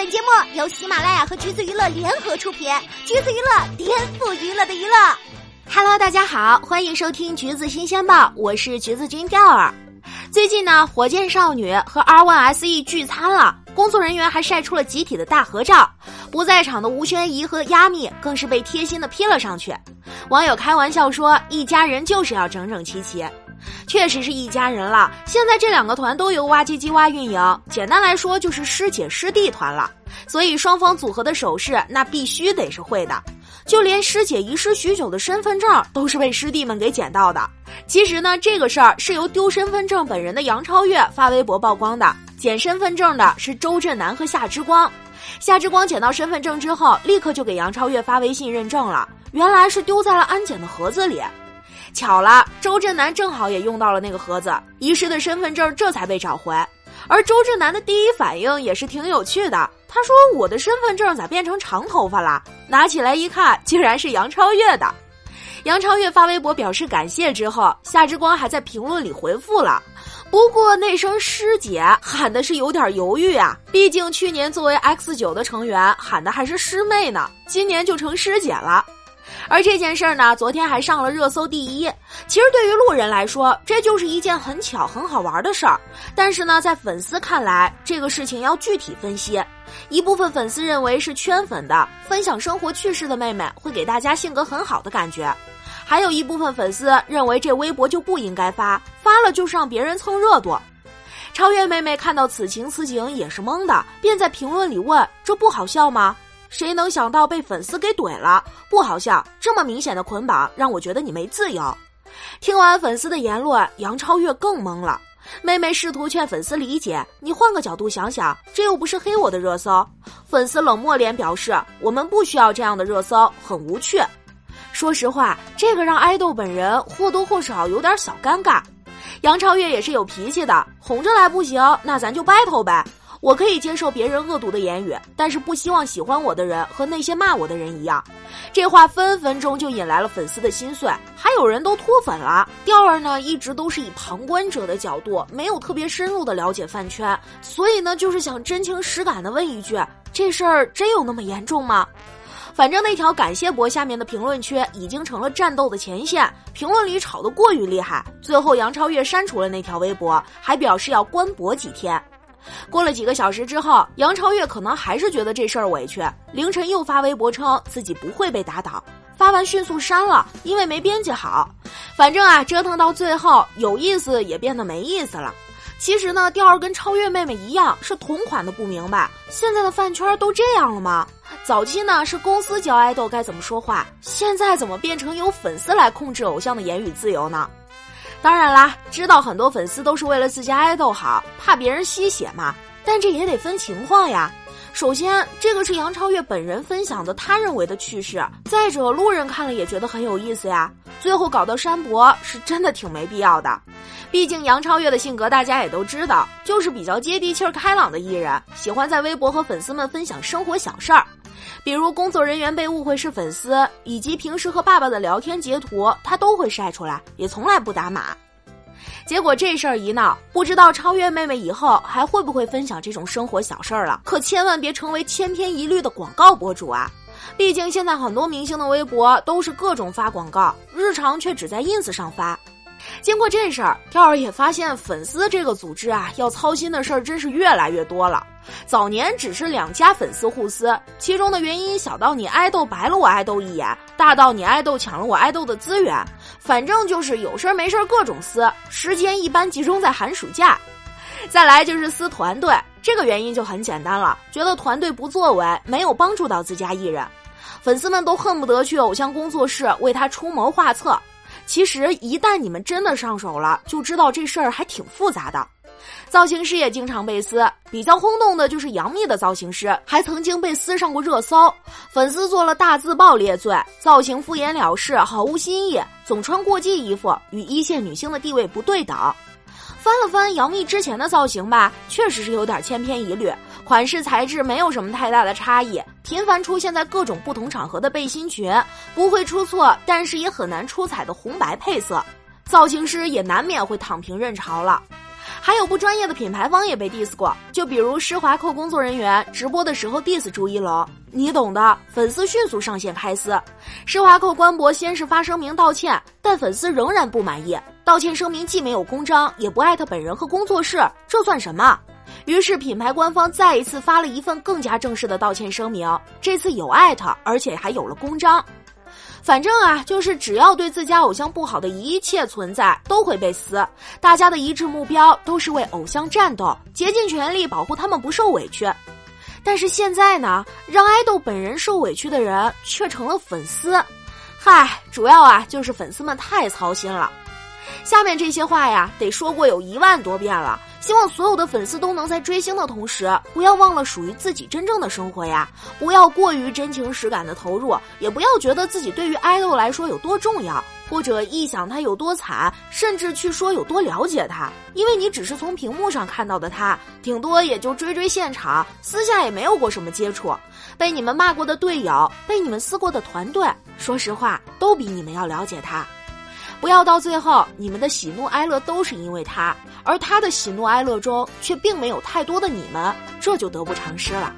本节目由喜马拉雅和橘子娱乐联合出品，橘子娱乐颠覆娱乐的娱乐。Hello，大家好，欢迎收听橘子新鲜报，我是橘子君钓儿。最近呢，火箭少女和 R1SE 聚餐了，工作人员还晒出了集体的大合照。不在场的吴宣仪和亚蜜更是被贴心的 P 了上去。网友开玩笑说：“一家人就是要整整齐齐。”确实是一家人了。现在这两个团都由挖唧唧挖运营，简单来说就是师姐师弟团了。所以双方组合的手势那必须得是会的。就连师姐遗失许久的身份证都是被师弟们给捡到的。其实呢，这个事儿是由丢身份证本人的杨超越发微博曝光的。捡身份证的是周震南和夏之光。夏之光捡到身份证之后，立刻就给杨超越发微信认证了。原来是丢在了安检的盒子里。巧了，周震南正好也用到了那个盒子，遗失的身份证这才被找回。而周震南的第一反应也是挺有趣的，他说：“我的身份证咋变成长头发了？”拿起来一看，竟然是杨超越的。杨超越发微博表示感谢之后，夏之光还在评论里回复了。不过那声师姐喊的是有点犹豫啊，毕竟去年作为 X 九的成员喊的还是师妹呢，今年就成师姐了。而这件事儿呢，昨天还上了热搜第一。其实对于路人来说，这就是一件很巧、很好玩的事儿。但是呢，在粉丝看来，这个事情要具体分析。一部分粉丝认为是圈粉的，分享生活趣事的妹妹会给大家性格很好的感觉；还有一部分粉丝认为这微博就不应该发，发了就是让别人蹭热度。超越妹妹看到此情此景也是懵的，便在评论里问：“这不好笑吗？”谁能想到被粉丝给怼了？不好笑，这么明显的捆绑让我觉得你没自由。听完粉丝的言论，杨超越更懵了。妹妹试图劝粉丝理解，你换个角度想想，这又不是黑我的热搜。粉丝冷漠脸表示，我们不需要这样的热搜，很无趣。说实话，这个让爱豆本人或多或少有点小尴尬。杨超越也是有脾气的，哄着来不行，那咱就 battle 呗。我可以接受别人恶毒的言语，但是不希望喜欢我的人和那些骂我的人一样。这话分分钟就引来了粉丝的心碎，还有人都脱粉了。调儿呢，一直都是以旁观者的角度，没有特别深入的了解饭圈，所以呢，就是想真情实感的问一句：这事儿真有那么严重吗？反正那条感谢博下面的评论区已经成了战斗的前线，评论里吵得过于厉害。最后，杨超越删除了那条微博，还表示要关博几天。过了几个小时之后，杨超越可能还是觉得这事儿委屈，凌晨又发微博称自己不会被打倒，发完迅速删了，因为没编辑好。反正啊，折腾到最后，有意思也变得没意思了。其实呢，调儿跟超越妹妹一样，是同款的不明白，现在的饭圈都这样了吗？早期呢是公司教爱豆该怎么说话，现在怎么变成由粉丝来控制偶像的言语自由呢？当然啦，知道很多粉丝都是为了自家爱豆好，怕别人吸血嘛。但这也得分情况呀。首先，这个是杨超越本人分享的他认为的趣事；再者，路人看了也觉得很有意思呀。最后搞到删博，是真的挺没必要的。毕竟杨超越的性格大家也都知道，就是比较接地气儿、开朗的艺人，喜欢在微博和粉丝们分享生活小事儿。比如工作人员被误会是粉丝，以及平时和爸爸的聊天截图，他都会晒出来，也从来不打码。结果这事儿一闹，不知道超越妹妹以后还会不会分享这种生活小事儿了？可千万别成为千篇一律的广告博主啊！毕竟现在很多明星的微博都是各种发广告，日常却只在 ins 上发。经过这事儿，跳儿也发现粉丝这个组织啊，要操心的事儿真是越来越多了。早年只是两家粉丝互撕，其中的原因小到你爱豆白了我爱豆一眼，大到你爱豆抢了我爱豆的资源，反正就是有事儿没事儿各种撕。时间一般集中在寒暑假。再来就是撕团队，这个原因就很简单了，觉得团队不作为，没有帮助到自家艺人，粉丝们都恨不得去偶像工作室为他出谋划策。其实一旦你们真的上手了，就知道这事儿还挺复杂的。造型师也经常被撕，比较轰动的就是杨幂的造型师，还曾经被撕上过热搜。粉丝做了大字报列罪，造型敷衍了事，毫无新意，总穿过季衣服，与一线女星的地位不对等。翻了翻杨幂之前的造型吧，确实是有点千篇一律，款式材质没有什么太大的差异，频繁出现在各种不同场合的背心裙，不会出错，但是也很难出彩的红白配色，造型师也难免会躺平认潮了。还有不专业的品牌方也被 diss 过，就比如施华蔻工作人员直播的时候 diss 朱一龙，你懂的。粉丝迅速上线开撕，施华蔻官博先是发声明道歉，但粉丝仍然不满意。道歉声明既没有公章，也不艾特本人和工作室，这算什么？于是品牌官方再一次发了一份更加正式的道歉声明，这次有艾特，而且还有了公章。反正啊，就是只要对自家偶像不好的一切存在都会被撕，大家的一致目标都是为偶像战斗，竭尽全力保护他们不受委屈。但是现在呢，让爱豆本人受委屈的人却成了粉丝，嗨，主要啊就是粉丝们太操心了。下面这些话呀，得说过有一万多遍了。希望所有的粉丝都能在追星的同时，不要忘了属于自己真正的生活呀！不要过于真情实感的投入，也不要觉得自己对于爱豆来说有多重要，或者臆想他有多惨，甚至去说有多了解他。因为你只是从屏幕上看到的他，顶多也就追追现场，私下也没有过什么接触。被你们骂过的队友，被你们撕过的团队，说实话，都比你们要了解他。不要到最后，你们的喜怒哀乐都是因为他，而他的喜怒哀乐中却并没有太多的你们，这就得不偿失了。